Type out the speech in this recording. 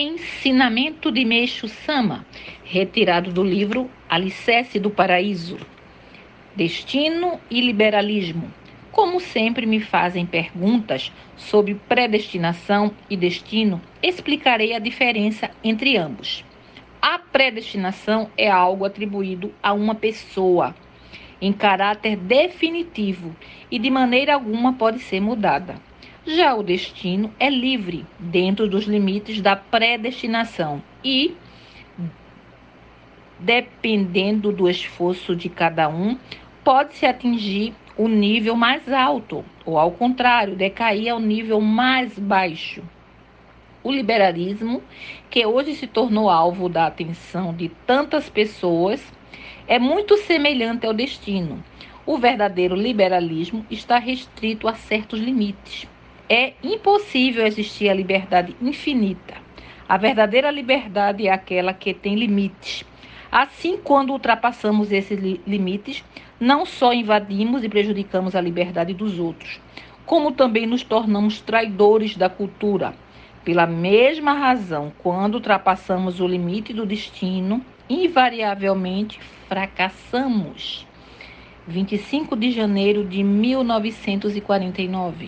Ensinamento de Meixo Sama, retirado do livro Alicerce do Paraíso. Destino e liberalismo. Como sempre me fazem perguntas sobre predestinação e destino, explicarei a diferença entre ambos. A predestinação é algo atribuído a uma pessoa em caráter definitivo e de maneira alguma pode ser mudada. Já o destino é livre dentro dos limites da predestinação e, dependendo do esforço de cada um, pode-se atingir o nível mais alto ou, ao contrário, decair ao nível mais baixo. O liberalismo, que hoje se tornou alvo da atenção de tantas pessoas, é muito semelhante ao destino. O verdadeiro liberalismo está restrito a certos limites é impossível existir a liberdade infinita. A verdadeira liberdade é aquela que tem limites. Assim, quando ultrapassamos esses limites, não só invadimos e prejudicamos a liberdade dos outros, como também nos tornamos traidores da cultura. Pela mesma razão, quando ultrapassamos o limite do destino, invariavelmente fracassamos. 25 de janeiro de 1949